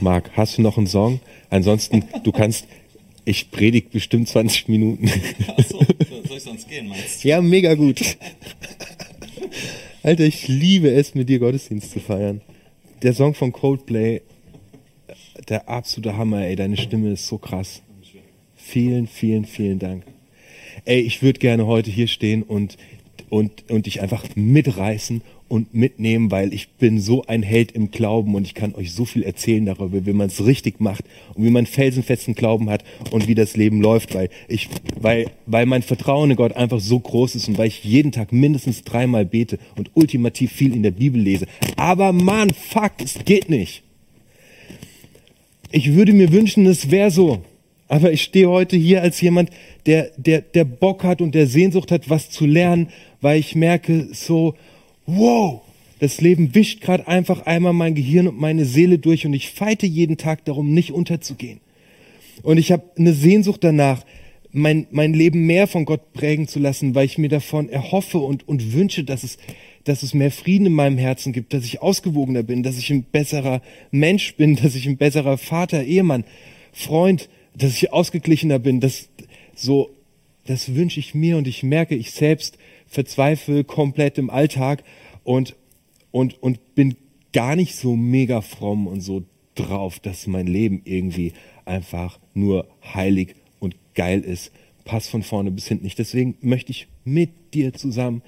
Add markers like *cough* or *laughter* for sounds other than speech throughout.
Marc, hast du noch einen Song? Ansonsten, du kannst, ich predige bestimmt 20 Minuten. Achso, soll ich sonst gehen, meinst du? Ja, mega gut. Alter, ich liebe es, mit dir Gottesdienst zu feiern. Der Song von Coldplay, der absolute Hammer, ey. Deine Stimme ist so krass. Vielen, vielen, vielen Dank. Ey, ich würde gerne heute hier stehen und, und, und dich einfach mitreißen und mitnehmen, weil ich bin so ein Held im Glauben und ich kann euch so viel erzählen darüber, wie man es richtig macht und wie man felsenfesten Glauben hat und wie das Leben läuft, weil ich, weil, weil mein Vertrauen in Gott einfach so groß ist und weil ich jeden Tag mindestens dreimal bete und ultimativ viel in der Bibel lese. Aber Mann, fuck, es geht nicht. Ich würde mir wünschen, es wäre so. Aber ich stehe heute hier als jemand, der, der, der Bock hat und der Sehnsucht hat, was zu lernen, weil ich merke so, wow, das Leben wischt gerade einfach einmal mein Gehirn und meine Seele durch und ich feite jeden Tag darum, nicht unterzugehen. Und ich habe eine Sehnsucht danach, mein, mein Leben mehr von Gott prägen zu lassen, weil ich mir davon erhoffe und, und wünsche, dass es, dass es mehr Frieden in meinem Herzen gibt, dass ich ausgewogener bin, dass ich ein besserer Mensch bin, *laughs* dass ich ein besserer Vater, Ehemann, Freund, dass ich ausgeglichener bin. Das, so, das wünsche ich mir und ich merke, ich selbst verzweifle komplett im Alltag und, und, und bin gar nicht so mega fromm und so drauf, dass mein Leben irgendwie einfach nur heilig und geil ist. Passt von vorne bis hinten nicht. Deswegen möchte ich mit dir zusammen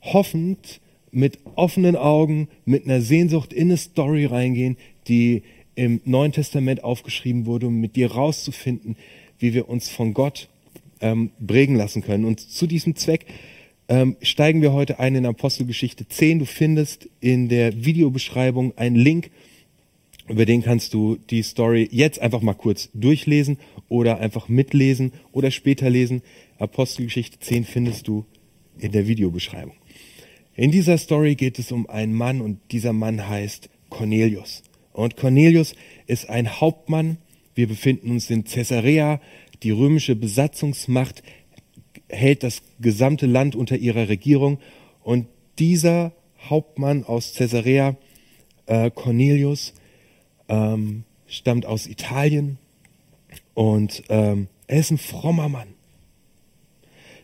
hoffend mit offenen Augen, mit einer Sehnsucht in eine Story reingehen, die im Neuen Testament aufgeschrieben wurde, um mit dir rauszufinden, wie wir uns von Gott ähm, prägen lassen können. Und zu diesem Zweck ähm, steigen wir heute ein in Apostelgeschichte 10. Du findest in der Videobeschreibung einen Link, über den kannst du die Story jetzt einfach mal kurz durchlesen oder einfach mitlesen oder später lesen. Apostelgeschichte 10 findest du in der Videobeschreibung. In dieser Story geht es um einen Mann und dieser Mann heißt Cornelius. Und Cornelius ist ein Hauptmann. Wir befinden uns in Caesarea. Die römische Besatzungsmacht hält das gesamte Land unter ihrer Regierung. Und dieser Hauptmann aus Caesarea, äh, Cornelius, ähm, stammt aus Italien und ähm, er ist ein frommer Mann.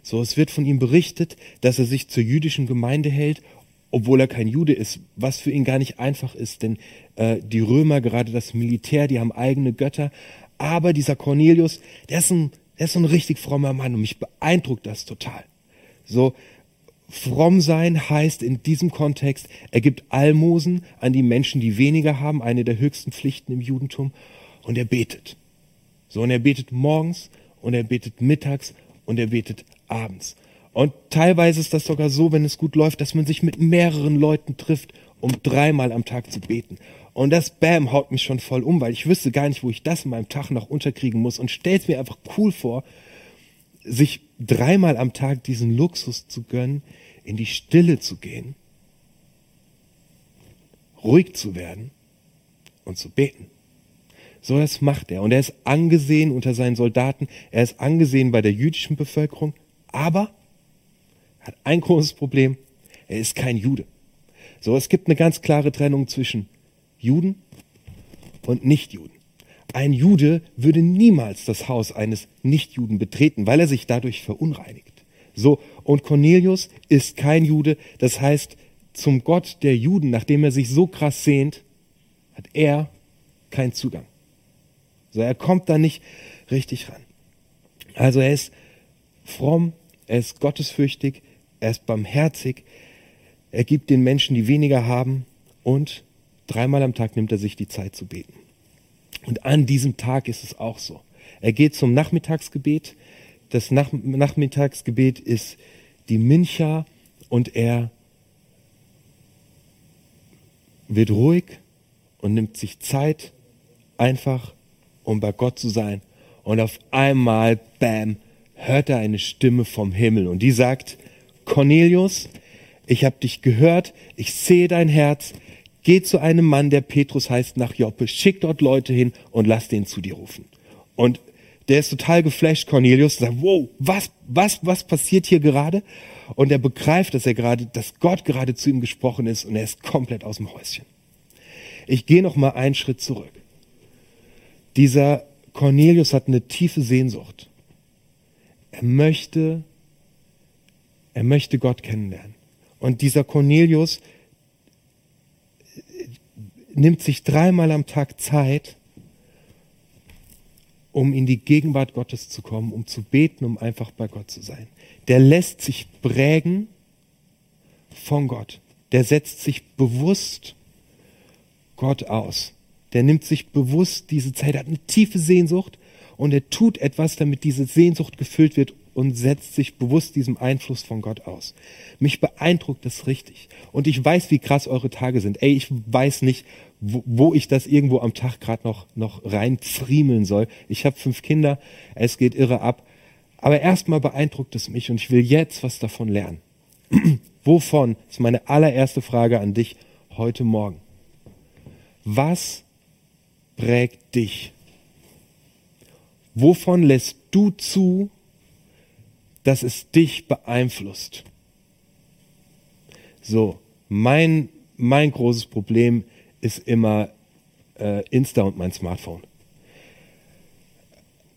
So, es wird von ihm berichtet, dass er sich zur jüdischen Gemeinde hält, obwohl er kein Jude ist, was für ihn gar nicht einfach ist, denn äh, die Römer, gerade das Militär, die haben eigene Götter. Aber dieser Cornelius, der ist ein er ist ein richtig frommer Mann und mich beeindruckt das total. So, fromm sein heißt in diesem Kontext, er gibt Almosen an die Menschen, die weniger haben, eine der höchsten Pflichten im Judentum, und er betet. So, und er betet morgens und er betet mittags und er betet abends. Und teilweise ist das sogar so, wenn es gut läuft, dass man sich mit mehreren Leuten trifft, um dreimal am Tag zu beten. Und das Bam haut mich schon voll um, weil ich wüsste gar nicht, wo ich das in meinem Tag noch unterkriegen muss und stell's mir einfach cool vor, sich dreimal am Tag diesen Luxus zu gönnen, in die Stille zu gehen, ruhig zu werden und zu beten. So das macht er. Und er ist angesehen unter seinen Soldaten, er ist angesehen bei der jüdischen Bevölkerung, aber hat ein großes Problem, er ist kein Jude. So, es gibt eine ganz klare Trennung zwischen Juden und Nichtjuden. Ein Jude würde niemals das Haus eines Nichtjuden betreten, weil er sich dadurch verunreinigt. So, und Cornelius ist kein Jude, das heißt, zum Gott der Juden, nachdem er sich so krass sehnt, hat er keinen Zugang. So, er kommt da nicht richtig ran. Also er ist fromm, er ist gottesfürchtig, er ist barmherzig, er gibt den Menschen, die weniger haben und Dreimal am Tag nimmt er sich die Zeit zu beten. Und an diesem Tag ist es auch so. Er geht zum Nachmittagsgebet. Das Nach Nachmittagsgebet ist die Mincha und er wird ruhig und nimmt sich Zeit, einfach um bei Gott zu sein. Und auf einmal, bam, hört er eine Stimme vom Himmel und die sagt, Cornelius, ich habe dich gehört, ich sehe dein Herz, Geh zu einem Mann, der Petrus heißt, nach Joppe, schick dort Leute hin und lass den zu dir rufen. Und der ist total geflasht, Cornelius, und sagt, wow, was, was, was passiert hier gerade? Und er begreift, dass er gerade, dass Gott gerade zu ihm gesprochen ist und er ist komplett aus dem Häuschen. Ich gehe noch mal einen Schritt zurück. Dieser Cornelius hat eine tiefe Sehnsucht. Er möchte, er möchte Gott kennenlernen. Und dieser Cornelius nimmt sich dreimal am Tag Zeit, um in die Gegenwart Gottes zu kommen, um zu beten, um einfach bei Gott zu sein. Der lässt sich prägen von Gott. Der setzt sich bewusst Gott aus. Der nimmt sich bewusst diese Zeit, hat eine tiefe Sehnsucht und er tut etwas, damit diese Sehnsucht gefüllt wird und setzt sich bewusst diesem Einfluss von Gott aus. Mich beeindruckt das richtig. Und ich weiß, wie krass eure Tage sind. Ey, ich weiß nicht, wo, wo ich das irgendwo am Tag gerade noch, noch reinfriemeln soll. Ich habe fünf Kinder, es geht irre ab. Aber erstmal beeindruckt es mich und ich will jetzt was davon lernen. *clears throat* Wovon ist meine allererste Frage an dich heute Morgen. Was prägt dich? Wovon lässt du zu, dass es dich beeinflusst? So, mein, mein großes Problem ist immer äh, Insta und mein Smartphone.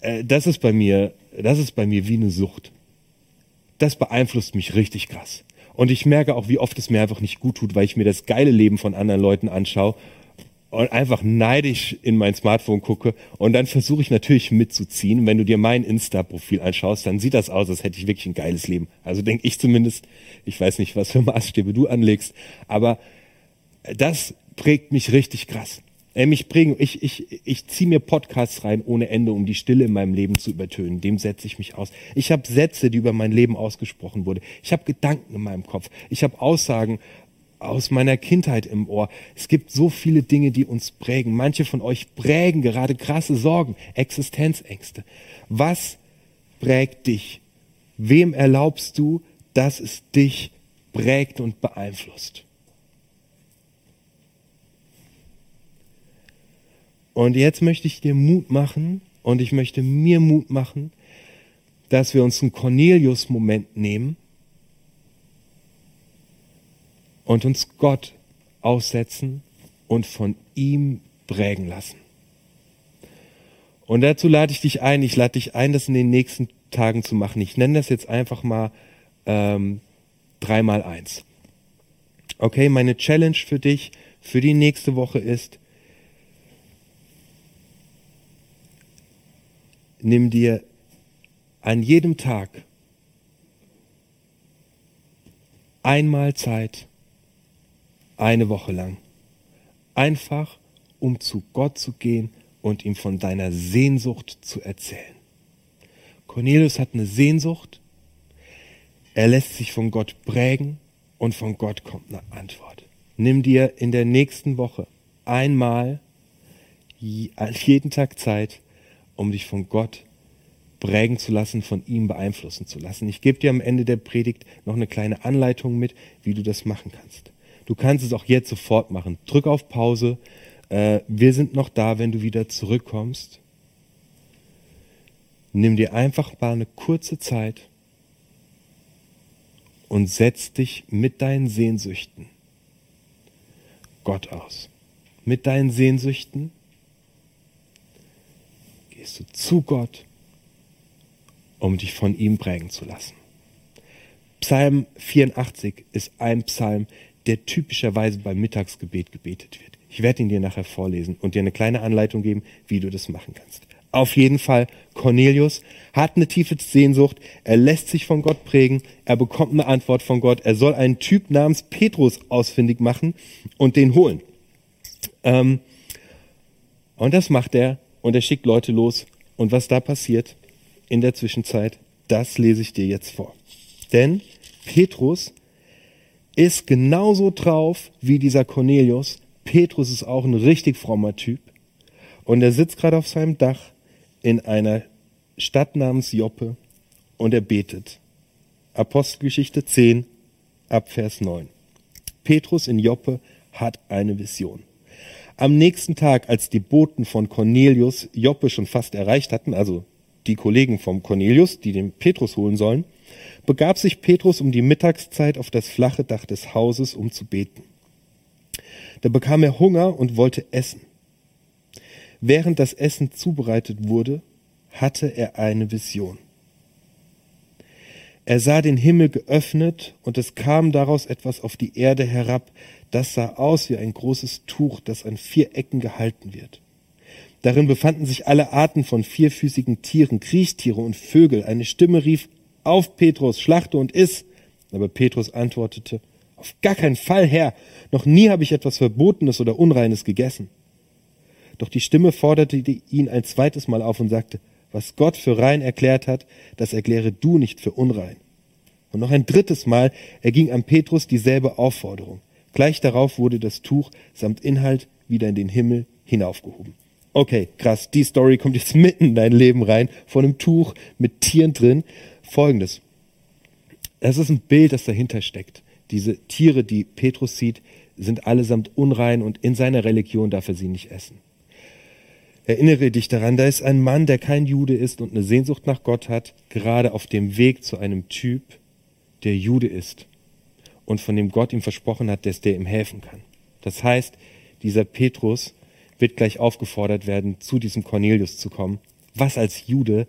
Äh, das ist bei mir, das ist bei mir wie eine Sucht. Das beeinflusst mich richtig krass. Und ich merke auch, wie oft es mir einfach nicht gut tut, weil ich mir das geile Leben von anderen Leuten anschaue und einfach neidisch in mein Smartphone gucke und dann versuche ich natürlich mitzuziehen. Wenn du dir mein Insta-Profil anschaust, dann sieht das aus, als hätte ich wirklich ein geiles Leben. Also denke ich zumindest. Ich weiß nicht, was für Maßstäbe du anlegst, aber das prägt mich richtig krass. Äh, mich prägen, ich, ich, ich ziehe mir Podcasts rein ohne Ende, um die Stille in meinem Leben zu übertönen. Dem setze ich mich aus. Ich habe Sätze, die über mein Leben ausgesprochen wurden. Ich habe Gedanken in meinem Kopf. Ich habe Aussagen aus meiner Kindheit im Ohr. Es gibt so viele Dinge, die uns prägen. Manche von euch prägen gerade krasse Sorgen, Existenzängste. Was prägt dich? Wem erlaubst du, dass es dich prägt und beeinflusst? Und jetzt möchte ich dir Mut machen und ich möchte mir Mut machen, dass wir uns einen Cornelius-Moment nehmen und uns Gott aussetzen und von ihm prägen lassen. Und dazu lade ich dich ein, ich lade dich ein, das in den nächsten Tagen zu machen. Ich nenne das jetzt einfach mal ähm, eins. Okay, meine Challenge für dich für die nächste Woche ist, nimm dir an jedem Tag einmal Zeit, eine Woche lang. Einfach, um zu Gott zu gehen und ihm von deiner Sehnsucht zu erzählen. Cornelius hat eine Sehnsucht, er lässt sich von Gott prägen und von Gott kommt eine Antwort. Nimm dir in der nächsten Woche einmal jeden Tag Zeit, um dich von Gott prägen zu lassen, von ihm beeinflussen zu lassen. Ich gebe dir am Ende der Predigt noch eine kleine Anleitung mit, wie du das machen kannst. Du kannst es auch jetzt sofort machen. Drück auf Pause. Äh, wir sind noch da, wenn du wieder zurückkommst. Nimm dir einfach mal eine kurze Zeit und setz dich mit deinen Sehnsüchten Gott aus. Mit deinen Sehnsüchten gehst du zu Gott, um dich von ihm prägen zu lassen. Psalm 84 ist ein Psalm, der typischerweise beim Mittagsgebet gebetet wird. Ich werde ihn dir nachher vorlesen und dir eine kleine Anleitung geben, wie du das machen kannst. Auf jeden Fall, Cornelius hat eine tiefe Sehnsucht, er lässt sich von Gott prägen, er bekommt eine Antwort von Gott, er soll einen Typ namens Petrus ausfindig machen und den holen. Ähm, und das macht er und er schickt Leute los. Und was da passiert in der Zwischenzeit, das lese ich dir jetzt vor. Denn Petrus ist genauso drauf wie dieser Cornelius. Petrus ist auch ein richtig frommer Typ. Und er sitzt gerade auf seinem Dach in einer Stadt namens Joppe und er betet. Apostelgeschichte 10 ab Vers 9. Petrus in Joppe hat eine Vision. Am nächsten Tag, als die Boten von Cornelius Joppe schon fast erreicht hatten, also die Kollegen vom Cornelius, die den Petrus holen sollen, begab sich Petrus um die Mittagszeit auf das flache Dach des Hauses, um zu beten. Da bekam er Hunger und wollte essen. während das Essen zubereitet wurde, hatte er eine Vision. Er sah den Himmel geöffnet und es kam daraus etwas auf die Erde herab, das sah aus wie ein großes Tuch, das an vier Ecken gehalten wird. Darin befanden sich alle Arten von vierfüßigen Tieren, Kriechtiere und Vögel. Eine Stimme rief, auf Petrus, schlachte und iss. Aber Petrus antwortete, auf gar keinen Fall, Herr, noch nie habe ich etwas Verbotenes oder Unreines gegessen. Doch die Stimme forderte ihn ein zweites Mal auf und sagte, was Gott für rein erklärt hat, das erkläre du nicht für unrein. Und noch ein drittes Mal erging an Petrus dieselbe Aufforderung. Gleich darauf wurde das Tuch samt Inhalt wieder in den Himmel hinaufgehoben. Okay, krass, die Story kommt jetzt *laughs* mitten in dein Leben rein, von einem Tuch mit Tieren drin. Folgendes. Es ist ein Bild, das dahinter steckt. Diese Tiere, die Petrus sieht, sind allesamt unrein und in seiner Religion darf er sie nicht essen. Erinnere dich daran, da ist ein Mann, der kein Jude ist und eine Sehnsucht nach Gott hat, gerade auf dem Weg zu einem Typ, der Jude ist und von dem Gott ihm versprochen hat, dass der ihm helfen kann. Das heißt, dieser Petrus wird gleich aufgefordert werden, zu diesem Cornelius zu kommen, was als Jude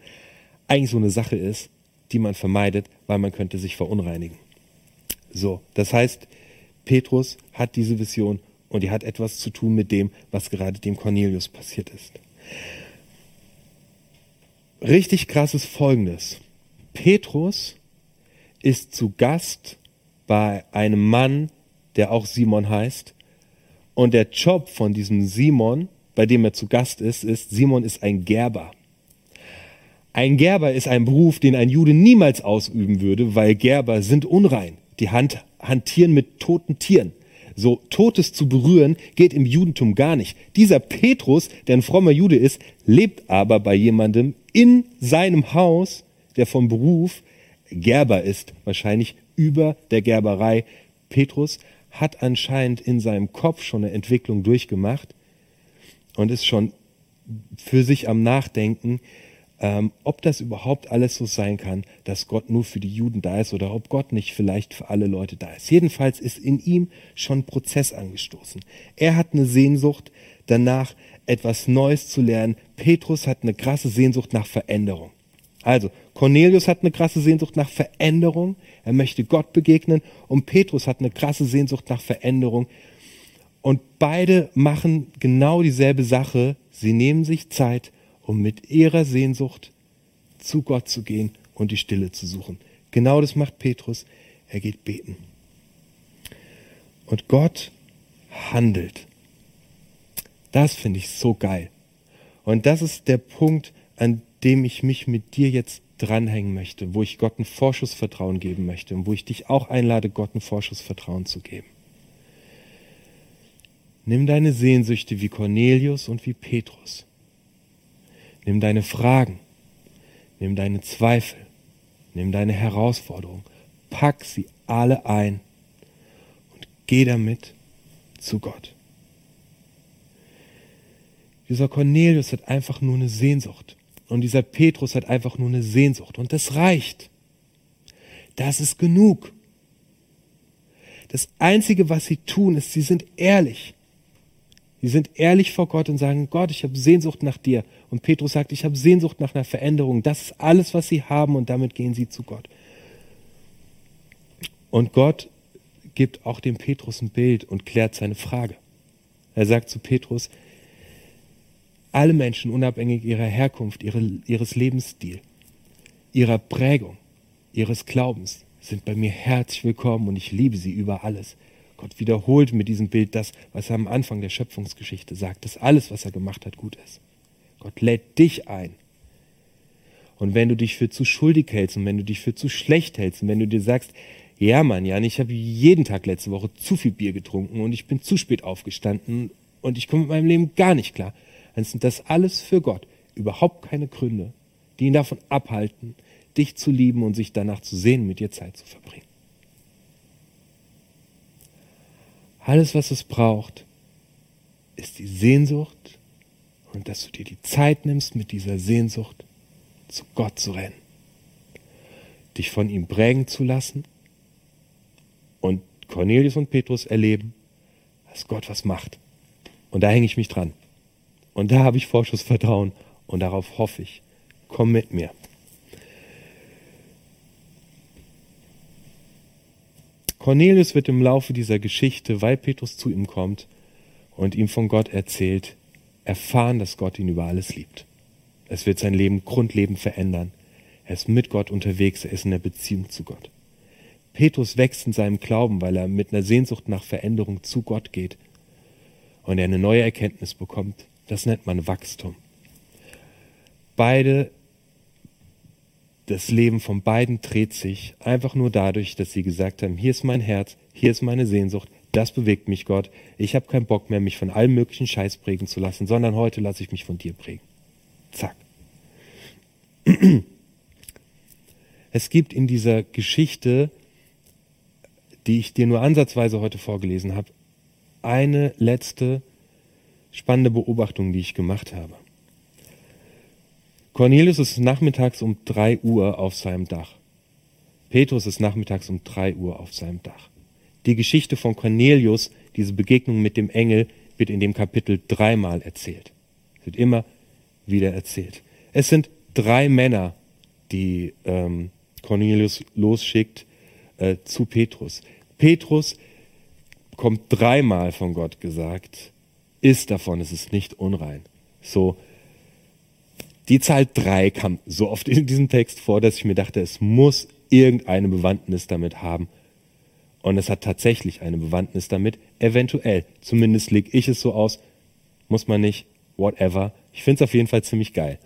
eigentlich so eine Sache ist, die man vermeidet, weil man könnte sich verunreinigen. So, das heißt, Petrus hat diese Vision und die hat etwas zu tun mit dem, was gerade dem Cornelius passiert ist. Richtig krass ist Folgendes. Petrus ist zu Gast bei einem Mann, der auch Simon heißt. Und der Job von diesem Simon, bei dem er zu Gast ist, ist, Simon ist ein Gerber. Ein Gerber ist ein Beruf, den ein Jude niemals ausüben würde, weil Gerber sind unrein. Die Hand, hantieren mit toten Tieren. So Totes zu berühren geht im Judentum gar nicht. Dieser Petrus, der ein frommer Jude ist, lebt aber bei jemandem in seinem Haus, der vom Beruf Gerber ist, wahrscheinlich über der Gerberei. Petrus hat anscheinend in seinem Kopf schon eine Entwicklung durchgemacht und ist schon für sich am Nachdenken, ähm, ob das überhaupt alles so sein kann, dass Gott nur für die Juden da ist oder ob Gott nicht vielleicht für alle Leute da ist. Jedenfalls ist in ihm schon Prozess angestoßen. Er hat eine Sehnsucht danach, etwas Neues zu lernen. Petrus hat eine krasse Sehnsucht nach Veränderung. Also, Cornelius hat eine krasse Sehnsucht nach Veränderung. Er möchte Gott begegnen. Und Petrus hat eine krasse Sehnsucht nach Veränderung. Und beide machen genau dieselbe Sache. Sie nehmen sich Zeit, um mit ihrer Sehnsucht zu Gott zu gehen und die Stille zu suchen. Genau das macht Petrus. Er geht beten. Und Gott handelt. Das finde ich so geil. Und das ist der Punkt, an dem ich mich mit dir jetzt dranhängen möchte, wo ich Gott ein Vorschussvertrauen geben möchte und wo ich dich auch einlade, Gott ein Vorschussvertrauen zu geben. Nimm deine Sehnsüchte wie Cornelius und wie Petrus. Nimm deine Fragen, nimm deine Zweifel, nimm deine Herausforderungen, pack sie alle ein und geh damit zu Gott. Dieser Cornelius hat einfach nur eine Sehnsucht. Und dieser Petrus hat einfach nur eine Sehnsucht. Und das reicht. Das ist genug. Das Einzige, was sie tun, ist, sie sind ehrlich. Sie sind ehrlich vor Gott und sagen, Gott, ich habe Sehnsucht nach dir. Und Petrus sagt, ich habe Sehnsucht nach einer Veränderung. Das ist alles, was sie haben und damit gehen sie zu Gott. Und Gott gibt auch dem Petrus ein Bild und klärt seine Frage. Er sagt zu Petrus, alle Menschen, unabhängig ihrer Herkunft, ihre, ihres Lebensstils, ihrer Prägung, ihres Glaubens, sind bei mir herzlich willkommen und ich liebe sie über alles. Gott wiederholt mit diesem Bild das, was er am Anfang der Schöpfungsgeschichte sagt, dass alles, was er gemacht hat, gut ist. Gott lädt dich ein. Und wenn du dich für zu schuldig hältst und wenn du dich für zu schlecht hältst und wenn du dir sagst, ja Mann, Jan, ich habe jeden Tag letzte Woche zu viel Bier getrunken und ich bin zu spät aufgestanden und ich komme mit meinem Leben gar nicht klar, dann sind das alles für Gott überhaupt keine Gründe, die ihn davon abhalten, dich zu lieben und sich danach zu sehen, mit dir Zeit zu verbringen. Alles, was es braucht, ist die Sehnsucht und dass du dir die Zeit nimmst, mit dieser Sehnsucht zu Gott zu rennen, dich von ihm prägen zu lassen und Cornelius und Petrus erleben, dass Gott was macht. Und da hänge ich mich dran. Und da habe ich Vorschussvertrauen und darauf hoffe ich. Komm mit mir. Cornelius wird im Laufe dieser Geschichte, weil Petrus zu ihm kommt und ihm von Gott erzählt, erfahren, dass Gott ihn über alles liebt. Es wird sein Leben grundlegend verändern. Er ist mit Gott unterwegs, er ist in der Beziehung zu Gott. Petrus wächst in seinem Glauben, weil er mit einer Sehnsucht nach Veränderung zu Gott geht und er eine neue Erkenntnis bekommt. Das nennt man Wachstum. Beide das Leben von beiden dreht sich einfach nur dadurch, dass sie gesagt haben, hier ist mein Herz, hier ist meine Sehnsucht, das bewegt mich Gott. Ich habe keinen Bock mehr, mich von allem möglichen Scheiß prägen zu lassen, sondern heute lasse ich mich von dir prägen. Zack. *clears throat* Es gibt in dieser Geschichte, die ich dir nur ansatzweise heute vorgelesen habe, eine letzte spannende Beobachtung, die ich gemacht habe. Cornelius ist nachmittags um drei Uhr auf seinem Dach. Petrus ist nachmittags um drei Uhr auf seinem Dach. Die Geschichte von Cornelius, diese Begegnung mit dem Engel, wird in dem Kapitel dreimal erzählt. Es wird immer wieder erzählt. Es sind drei Männer, die ähm, Cornelius losschickt äh, zu Petrus. Petrus kommt dreimal von Gott gesagt, ist davon, es ist nicht unrein. So, die Zahl drei kam so oft in diesem Text vor, dass ich mir dachte, es muss irgendeine Bewandtnis damit haben. Und es hat tatsächlich eine Bewandtnis damit, eventuell. Zumindest lege ich es so aus. Muss man nicht, whatever. Ich finde es auf jeden Fall ziemlich geil.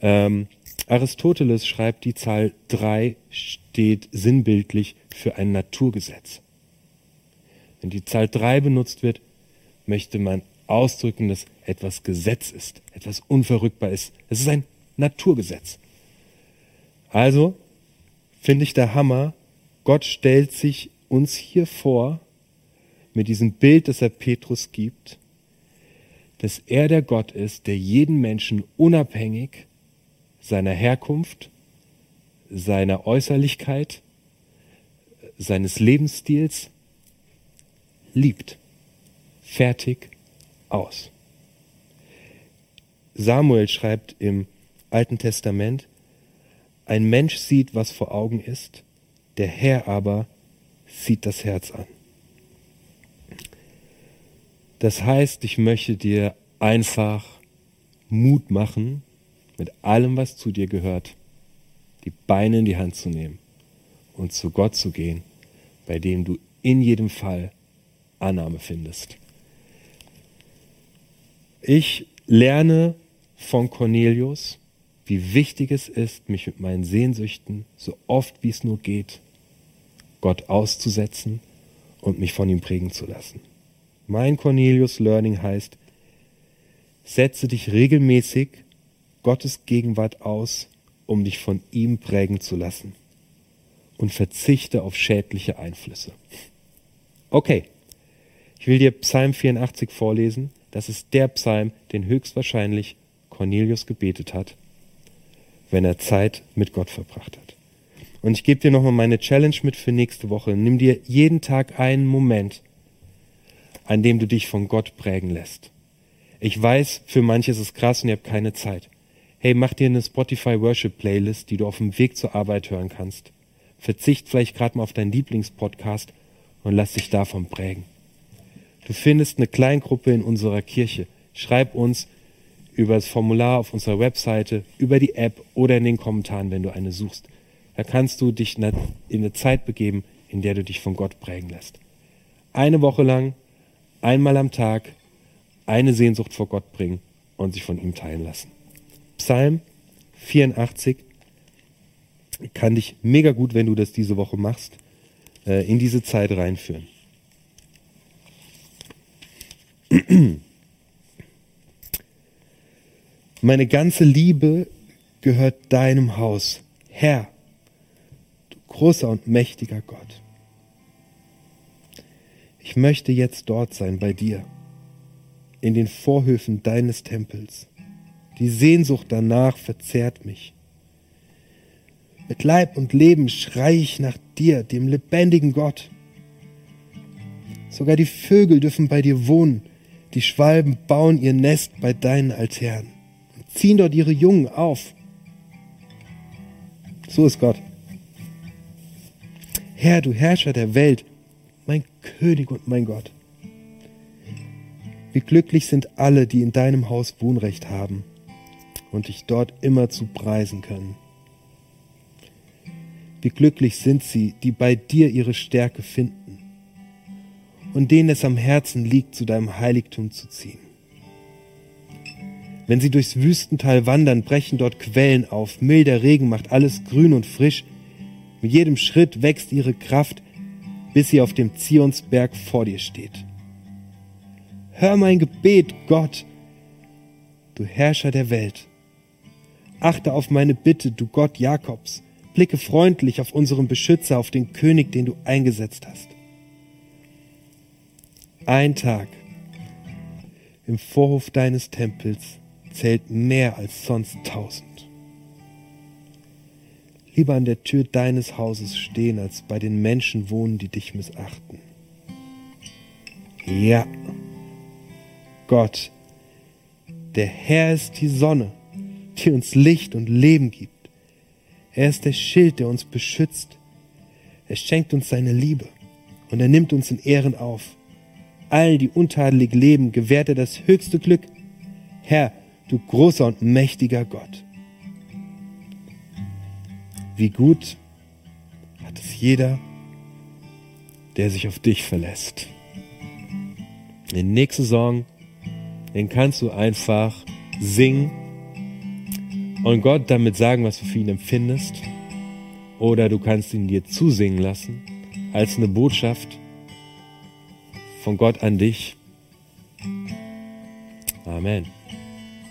Ähm, Aristoteles schreibt, die Zahl drei steht sinnbildlich für ein Naturgesetz. Wenn die Zahl drei benutzt wird, möchte man ausdrücken, dass etwas Gesetz ist, etwas unverrückbar ist. Es ist ein Naturgesetz. Also finde ich der Hammer, Gott stellt sich uns hier vor mit diesem Bild, das er Petrus gibt, dass er der Gott ist, der jeden Menschen unabhängig seiner Herkunft, seiner Äußerlichkeit, seines Lebensstils liebt. Fertig aus. Samuel schreibt im Alten Testament, ein Mensch sieht, was vor Augen ist, der Herr aber sieht das Herz an. Das heißt, ich möchte dir einfach Mut machen, mit allem, was zu dir gehört, die Beine in die Hand zu nehmen und zu Gott zu gehen, bei dem du in jedem Fall Annahme findest. Ich lerne von Cornelius, wie wichtig es ist, mich mit meinen Sehnsüchten, so oft wie es nur geht, Gott auszusetzen und mich von ihm prägen zu lassen. Mein Cornelius Learning heißt, setze dich regelmäßig Gottes Gegenwart aus, um dich von ihm prägen zu lassen und verzichte auf schädliche Einflüsse. Okay, ich will dir Psalm 84 vorlesen. Das ist der Psalm, den höchstwahrscheinlich Cornelius gebetet hat, wenn er Zeit mit Gott verbracht hat. Und ich gebe dir nochmal meine Challenge mit für nächste Woche. Nimm dir jeden Tag einen Moment, an dem du dich von Gott prägen lässt. Ich weiß, für manche ist es krass und ihr habt keine Zeit. Hey, mach dir eine Spotify Worship Playlist, die du auf dem Weg zur Arbeit hören kannst. Verzicht vielleicht gerade mal auf deinen Lieblingspodcast und lass dich davon prägen. Du findest eine Kleingruppe in unserer Kirche. Schreib uns über das Formular auf unserer Webseite, über die App oder in den Kommentaren, wenn du eine suchst. Da kannst du dich in eine Zeit begeben, in der du dich von Gott prägen lässt. Eine Woche lang, einmal am Tag, eine Sehnsucht vor Gott bringen und sich von ihm teilen lassen. Psalm 84 kann dich mega gut, wenn du das diese Woche machst, äh, in diese Zeit reinführen. *clears throat* Meine ganze Liebe gehört deinem Haus, Herr, du großer und mächtiger Gott. Ich möchte jetzt dort sein bei dir, in den Vorhöfen deines Tempels. Die Sehnsucht danach verzehrt mich. Mit Leib und Leben schrei ich nach dir, dem lebendigen Gott. Sogar die Vögel dürfen bei dir wohnen Die Schwalben bauen ihr Nest bei deinen Altären ziehen dort ihre Jungen auf. So ist Gott. Herr, du Herrscher der Welt, mein König und mein Gott. Wie glücklich sind alle, die in deinem Haus Wohnrecht haben und dich dort immer zu preisen können. Wie glücklich sind sie, die bei dir ihre Stärke finden und denen es am Herzen liegt, zu deinem Heiligtum zu ziehen. Wenn sie durchs Wüstental wandern, brechen dort Quellen auf, milder Regen macht alles grün und frisch, mit jedem Schritt wächst ihre Kraft, bis sie auf dem Zionsberg vor dir steht. Hör mein Gebet, Gott, du Herrscher der Welt. Achte auf meine Bitte, du Gott Jakobs. Blicke freundlich auf unseren Beschützer, auf den König, den du eingesetzt hast. Ein Tag im Vorhof deines Tempels zählt mehr als sonst tausend. Lieber an der Tür deines Hauses stehen, als bei den Menschen wohnen, die dich missachten. Ja, Gott, der Herr ist die Sonne, die uns Licht und Leben gibt. Er ist der Schild, der uns beschützt. Er schenkt uns seine Liebe und er nimmt uns in Ehren auf. All die untadelig leben, gewährt er das höchste Glück. Herr, du großer und mächtiger Gott. Wie gut hat es jeder, der sich auf dich verlässt. Den nächsten Song, den kannst du einfach singen und Gott damit sagen, was du für ihn empfindest. Oder du kannst ihn dir zusingen lassen als eine Botschaft von Gott an dich. Amen.